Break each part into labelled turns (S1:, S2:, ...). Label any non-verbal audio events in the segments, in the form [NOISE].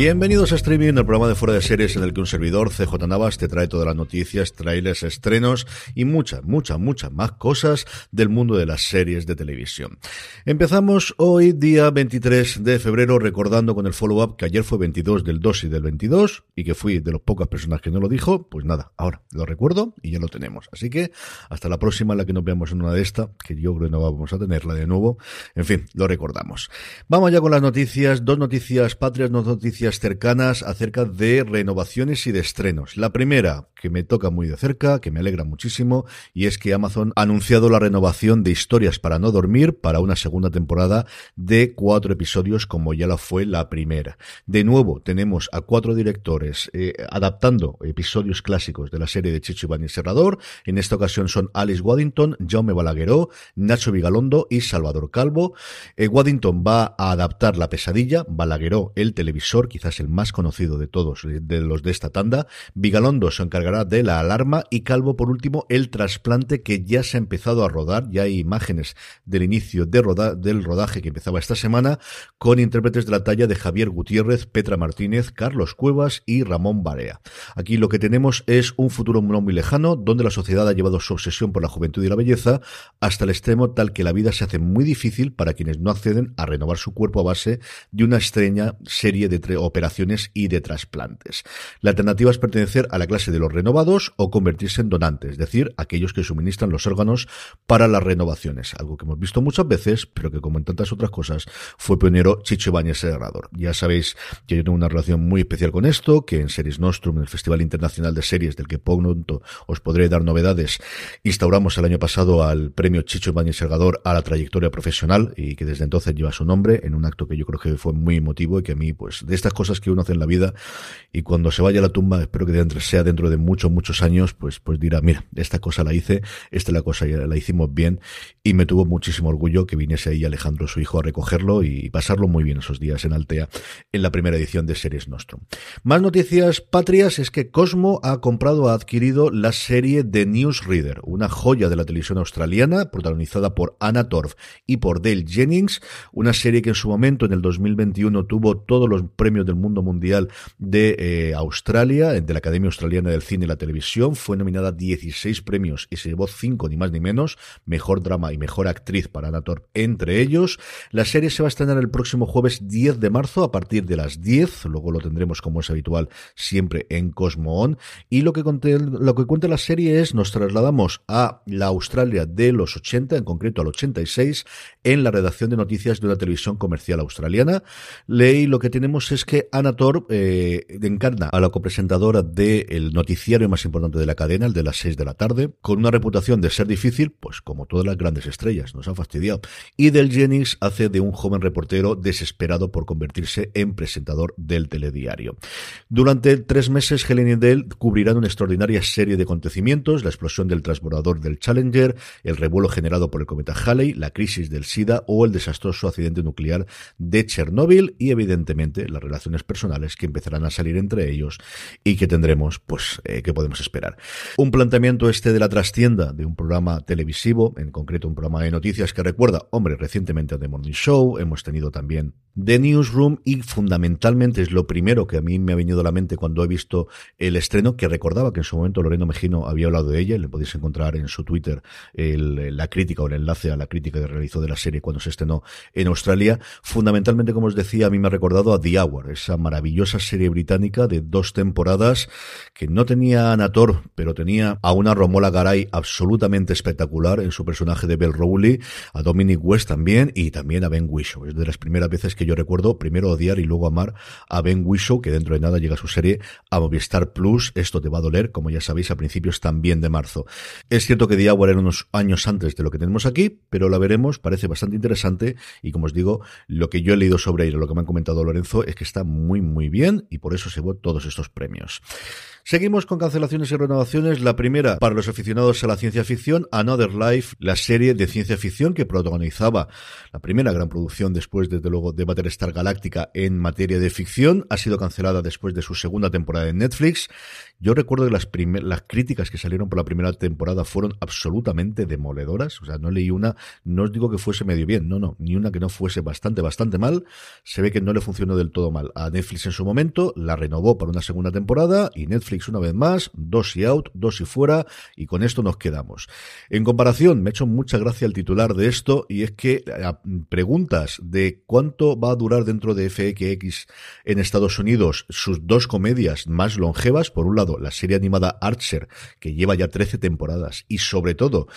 S1: Bienvenidos a Streaming, el programa de fuera de series en el que un servidor, CJ Navas, te trae todas las noticias, trailers, estrenos y muchas, muchas, muchas más cosas del mundo de las series de televisión. Empezamos hoy, día 23 de febrero, recordando con el follow-up que ayer fue 22 del 2 y del 22 y que fui de las pocas personas que no lo dijo. Pues nada, ahora lo recuerdo y ya lo tenemos. Así que hasta la próxima, la que nos veamos en una de estas, que yo creo que no vamos a tenerla de nuevo. En fin, lo recordamos. Vamos ya con las noticias, dos noticias patrias, dos noticias cercanas acerca de renovaciones y de estrenos. La primera, que me toca muy de cerca, que me alegra muchísimo, y es que Amazon ha anunciado la renovación de Historias para no dormir para una segunda temporada de cuatro episodios como ya la fue la primera. De nuevo, tenemos a cuatro directores eh, adaptando episodios clásicos de la serie de Chicho Iván y Serrador. En esta ocasión son Alice Waddington, Jaume Balagueró, Nacho Vigalondo y Salvador Calvo. Eh, Waddington va a adaptar La pesadilla, Balagueró el televisor, quizás el más conocido de todos, de los de esta tanda. Vigalondo se encargará de la alarma y Calvo, por último, el trasplante que ya se ha empezado a rodar. Ya hay imágenes del inicio de del rodaje que empezaba esta semana con intérpretes de la talla de Javier Gutiérrez, Petra Martínez, Carlos Cuevas y Ramón Barea. Aquí lo que tenemos es un futuro no muy lejano donde la sociedad ha llevado su obsesión por la juventud y la belleza hasta el extremo tal que la vida se hace muy difícil para quienes no acceden a renovar su cuerpo a base de una extraña serie de operaciones y de trasplantes. La alternativa es pertenecer a la clase de los renovados o convertirse en donantes, es decir, aquellos que suministran los órganos para las renovaciones, algo que hemos visto muchas veces, pero que como en tantas otras cosas fue pionero Chicho Ibáñez Serrador. Ya sabéis que yo tengo una relación muy especial con esto, que en Series Nostrum, el Festival Internacional de Series, del que pronto os podré dar novedades, instauramos el año pasado al premio Chicho Ibáñez Serrador a la trayectoria profesional y que desde entonces lleva su nombre en un acto que yo creo que fue muy emotivo y que a mí, pues, de estas cosas que uno hace en la vida y cuando se vaya a la tumba, espero que sea dentro de muchos, muchos años, pues, pues dirá, mira, esta cosa la hice, esta la cosa la hicimos bien y me tuvo muchísimo orgullo que viniese ahí Alejandro, su hijo, a recogerlo y pasarlo muy bien esos días en Altea en la primera edición de Series Nostrum. Más noticias patrias es que Cosmo ha comprado, ha adquirido la serie The Newsreader, una joya de la televisión australiana, protagonizada por Anna Torf y por Dale Jennings, una serie que en su momento, en el 2021, tuvo todos los premios del mundo mundial de eh, Australia, de la Academia Australiana del Cine y la televisión. Fue nominada a 16 premios y se llevó 5 ni más ni menos. Mejor drama y mejor actriz para Anna entre ellos. La serie se va a estrenar el próximo jueves 10 de marzo a partir de las 10. Luego lo tendremos como es habitual siempre en Cosmo On. Y lo que, lo que cuenta la serie es nos trasladamos a la Australia de los 80, en concreto al 86, en la redacción de noticias de una televisión comercial australiana. Ley lo que tenemos es que eh, encarna a la copresentadora del noticiario más importante de la cadena, el de las 6 de la tarde, con una reputación de ser difícil, pues como todas las grandes estrellas, nos ha fastidiado. Y Del Jennings hace de un joven reportero desesperado por convertirse en presentador del telediario. Durante tres meses, Helen y Dell cubrirán una extraordinaria serie de acontecimientos, la explosión del transbordador del Challenger, el revuelo generado por el cometa Halley, la crisis del SIDA o el desastroso accidente nuclear de Chernóbil y, evidentemente, las personales que empezarán a salir entre ellos y que tendremos, pues, eh, ¿qué podemos esperar? Un planteamiento este de la trastienda de un programa televisivo, en concreto un programa de noticias que recuerda, hombre, recientemente a The Morning Show, hemos tenido también The Newsroom y fundamentalmente es lo primero que a mí me ha venido a la mente cuando he visto el estreno, que recordaba que en su momento Loreno Mejino había hablado de ella, le podéis encontrar en su Twitter la crítica o el enlace a la crítica que realizó de la serie cuando se estrenó en Australia. Fundamentalmente, como os decía, a mí me ha recordado a The Hour, esa maravillosa serie británica de dos temporadas que no tenía a Anator, pero tenía a una Romola Garay absolutamente espectacular en su personaje de Bell Rowley, a Dominic West también y también a Ben Whishaw. Es de las primeras veces que yo recuerdo primero odiar y luego amar a Ben Whishaw, que dentro de nada llega su serie a Movistar Plus. Esto te va a doler, como ya sabéis, a principios también de marzo. Es cierto que The Hour era unos años antes de lo que tenemos aquí, pero la veremos, parece bastante interesante y como os digo, lo que yo he leído sobre ella, lo que me han comentado Lorenzo, es que está muy muy bien y por eso se llevó todos estos premios. Seguimos con cancelaciones y renovaciones. La primera, para los aficionados a la ciencia ficción, Another Life, la serie de ciencia ficción que protagonizaba la primera gran producción después, desde luego, de Battlestar Galáctica en materia de ficción, ha sido cancelada después de su segunda temporada en Netflix yo recuerdo que las, las críticas que salieron por la primera temporada fueron absolutamente demoledoras. O sea, no leí una, no os digo que fuese medio bien, no, no, ni una que no fuese bastante, bastante mal. Se ve que no le funcionó del todo mal a Netflix en su momento, la renovó para una segunda temporada y Netflix una vez más, dos y out, dos y fuera, y con esto nos quedamos. En comparación, me ha hecho mucha gracia el titular de esto y es que preguntas de cuánto va a durar dentro de FX en Estados Unidos sus dos comedias más longevas, por un la serie animada Archer, que lleva ya 13 temporadas, y sobre todo,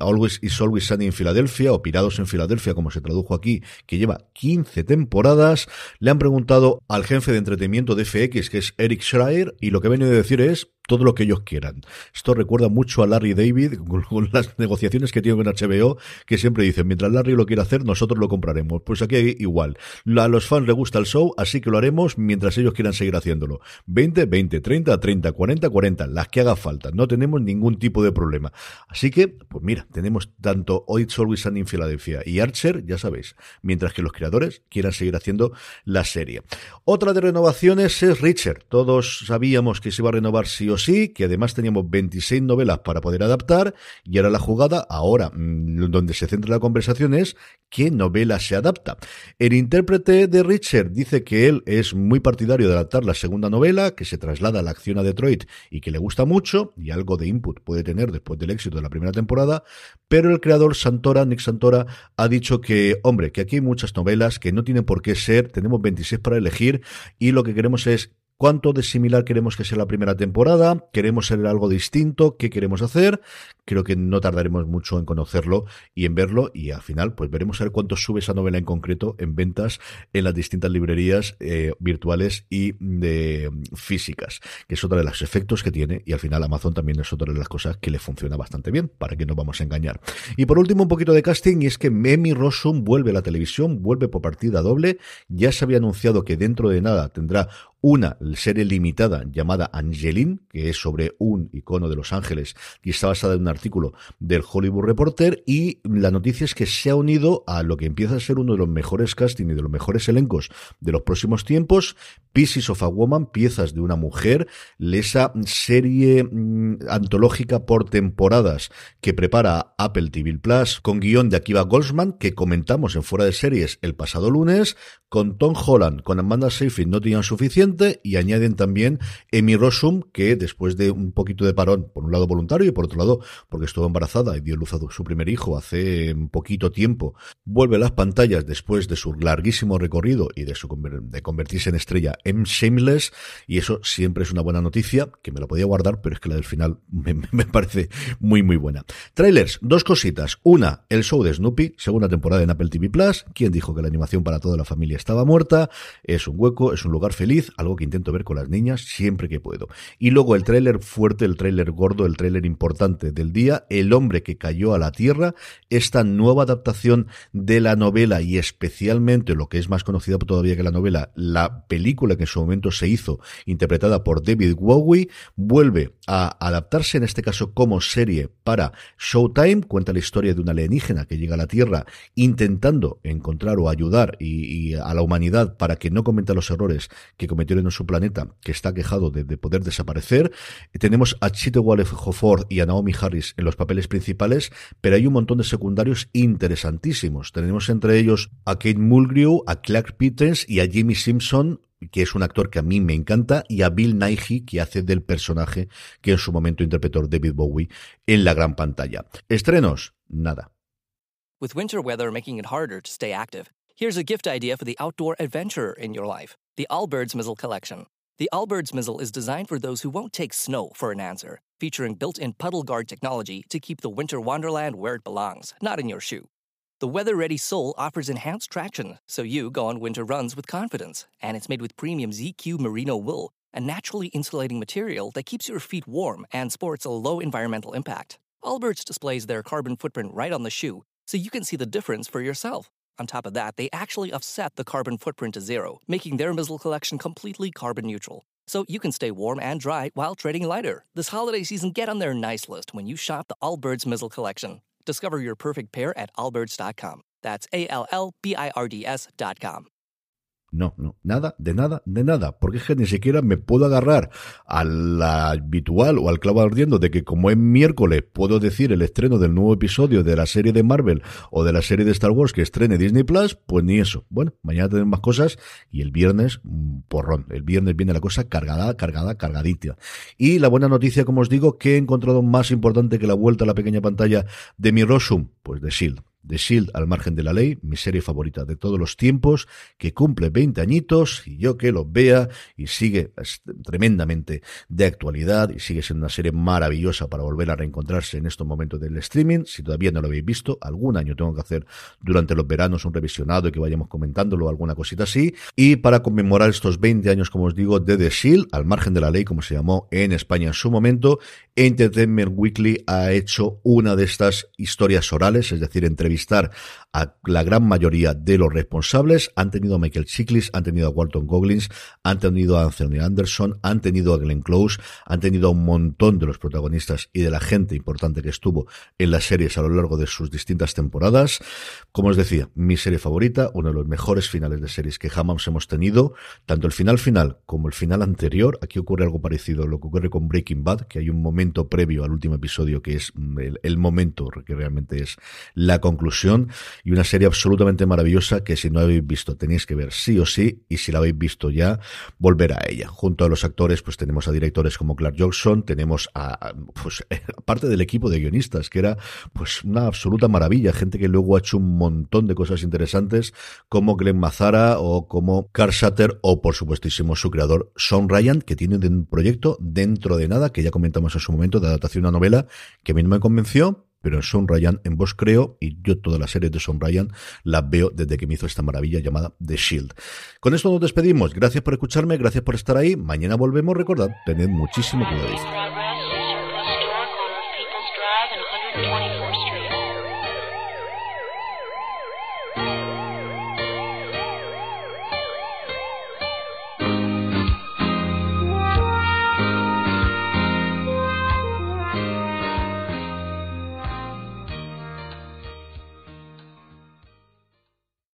S1: Always is Always Sunny en Filadelfia, o Pirados en Filadelfia, como se tradujo aquí, que lleva 15 temporadas, le han preguntado al jefe de entretenimiento de FX, que es Eric Schreier, y lo que ha venido a decir es, todo lo que ellos quieran. Esto recuerda mucho a Larry David [LAUGHS] con, las negociaciones que tiene con HBO, que siempre dicen, mientras Larry lo quiera hacer, nosotros lo compraremos. Pues aquí igual. A los fans les gusta el show, así que lo haremos mientras ellos quieran seguir haciéndolo. 20, 20, 30, 30, 40, 40, las que haga falta. No tenemos ningún tipo de problema. Así que, pues mira, tenemos tanto It's Always Sunny en Filadelfia y Archer, ya sabéis, mientras que los creadores quieran seguir haciendo la serie. Otra de renovaciones es Richard. Todos sabíamos que se iba a renovar sí o sí, que además teníamos 26 novelas para poder adaptar, y ahora la jugada, ahora mm, donde se centra la conversación es qué novela se adapta. El intérprete de Richard dice que él es muy partidario de adaptar la segunda novela, que se traslada a la acción a Detroit y que le gusta mucho, y algo de input puede tener después del éxito de la primera temporada, pero el creador Santora, Nick Santora, ha dicho que, hombre, que aquí hay muchas novelas que no tienen por qué ser, tenemos 26 para elegir, y lo que queremos es cuánto de similar queremos que sea la primera temporada, queremos ser algo distinto, qué queremos hacer. Creo que no tardaremos mucho en conocerlo y en verlo y al final pues veremos a ver cuánto sube esa novela en concreto en ventas en las distintas librerías eh, virtuales y de físicas, que es otra de los efectos que tiene y al final Amazon también es otra de las cosas que le funciona bastante bien, para que no vamos a engañar. Y por último un poquito de casting y es que Memi Rossum vuelve a la televisión, vuelve por partida doble, ya se había anunciado que dentro de nada tendrá una serie limitada llamada Angeline, que es sobre un icono de Los Ángeles y está basada en un artículo del Hollywood Reporter y la noticia es que se ha unido a lo que empieza a ser uno de los mejores casting y de los mejores elencos de los próximos tiempos, Pieces of a Woman, piezas de una mujer, esa serie mm, antológica por temporadas que prepara Apple TV Plus con guion de Akiva Goldsman que comentamos en Fuera de Series el pasado lunes, con Tom Holland, con Amanda Seyfried no tenían suficiente y añaden también Emi Rossum, que después de un poquito de parón, por un lado voluntario y por otro lado porque estuvo embarazada y dio luz a su primer hijo hace poquito tiempo, vuelve a las pantallas después de su larguísimo recorrido y de, su, de convertirse en estrella en Shameless y eso siempre es una buena noticia, que me lo podía guardar, pero es que la del final [LAUGHS] me, me parece muy muy buena. Trailers, dos cositas. Una, el show de Snoopy, segunda temporada en Apple TV Plus. ¿Quién dijo que la animación para toda la familia estaba muerta? Es un hueco, es un lugar feliz, algo que intento ver con las niñas siempre que puedo. Y luego el tráiler fuerte, el tráiler gordo, el tráiler importante del día, El hombre que cayó a la tierra, esta nueva adaptación de la novela y especialmente lo que es más conocida todavía que la novela, la película que en su momento se hizo, interpretada por David Bowie, vuelve a adaptarse en este caso como serie para Showtime, cuenta la historia de una alienígena que llega a la Tierra intentando encontrar o ayudar y, a la humanidad para que no cometa los errores que cometieron en su planeta, que está quejado de, poder desaparecer. Tenemos a Chite Wallace Hofford y a Naomi Harris en los papeles principales, pero hay un montón de secundarios interesantísimos. Tenemos entre ellos a Kate Mulgrew, a Clark Peters y a Jimmy Simpson, que es un actor que a mí me encanta, y a Bill Nighy, que hace del personaje que en su momento interpretó David Bowie en la gran pantalla. Estrenos, nada.
S2: With winter weather making it harder to stay active, here's a gift idea for the outdoor adventurer in your life. The Allbirds Mizzle Collection. The Allbirds Mizzle is designed for those who won't take snow for an answer, featuring built-in puddle guard technology to keep the winter wonderland where it belongs, not in your shoe. The weather ready sole offers enhanced traction, so you go on winter runs with confidence. And it's made with premium ZQ merino wool, a naturally insulating material that keeps your feet warm and sports a low environmental impact. Allbirds displays their carbon footprint right on the shoe, so you can see the difference for yourself. On top of that, they actually offset the carbon footprint to zero, making their Mizzle collection completely carbon neutral. So you can stay warm and dry while trading lighter. This holiday season, get on their nice list when you shop the Allbirds Mizzle collection. Discover your perfect pair at allbirds.com. That's A L L B I R D S.com.
S1: No, no, nada, de nada, de nada, porque es que ni siquiera me puedo agarrar al habitual o al clavo ardiendo de que como es miércoles puedo decir el estreno del nuevo episodio de la serie de Marvel o de la serie de Star Wars que estrene Disney Plus, pues ni eso. Bueno, mañana tenemos más cosas y el viernes, mm, porrón, el viernes viene la cosa cargada, cargada, cargadita. Y la buena noticia, como os digo, que he encontrado más importante que la vuelta a la pequeña pantalla de mi Rosum, pues de Shield. The Shield al margen de la ley, mi serie favorita de todos los tiempos, que cumple 20 añitos y yo que lo vea y sigue tremendamente de actualidad y sigue siendo una serie maravillosa para volver a reencontrarse en estos momentos del streaming. Si todavía no lo habéis visto, algún año tengo que hacer durante los veranos un revisionado y que vayamos comentándolo, alguna cosita así. Y para conmemorar estos 20 años, como os digo, de The Shield, al margen de la ley, como se llamó en España en su momento, Entertainment Weekly ha hecho una de estas historias orales, es decir, entre entrevistar a la gran mayoría de los responsables. Han tenido a Michael Chiklis, han tenido a Walton Goggins, han tenido a Anthony Anderson, han tenido a Glenn Close, han tenido a un montón de los protagonistas y de la gente importante que estuvo en las series a lo largo de sus distintas temporadas. Como os decía, mi serie favorita, uno de los mejores finales de series que jamás hemos tenido, tanto el final final como el final anterior. Aquí ocurre algo parecido a lo que ocurre con Breaking Bad, que hay un momento previo al último episodio que es el, el momento que realmente es la conclusión y una serie absolutamente maravillosa que si no habéis visto tenéis que ver sí o sí y si la habéis visto ya volver a ella. Junto a los actores pues tenemos a directores como Clark Johnson, tenemos a pues [LAUGHS] parte del equipo de guionistas que era pues una absoluta maravilla, gente que luego ha hecho un montón de cosas interesantes como Glenn Mazara o como Carl Shatter o por supuestísimo su creador Sean Ryan que tiene un proyecto dentro de nada que ya comentamos en su momento de adaptación a una novela que a mí no me convenció pero en Son Ryan en voz creo, y yo todas las series de Son Ryan las veo desde que me hizo esta maravilla llamada The Shield. Con esto nos despedimos. Gracias por escucharme, gracias por estar ahí. Mañana volvemos. Recordad, tened muchísimo cuidado.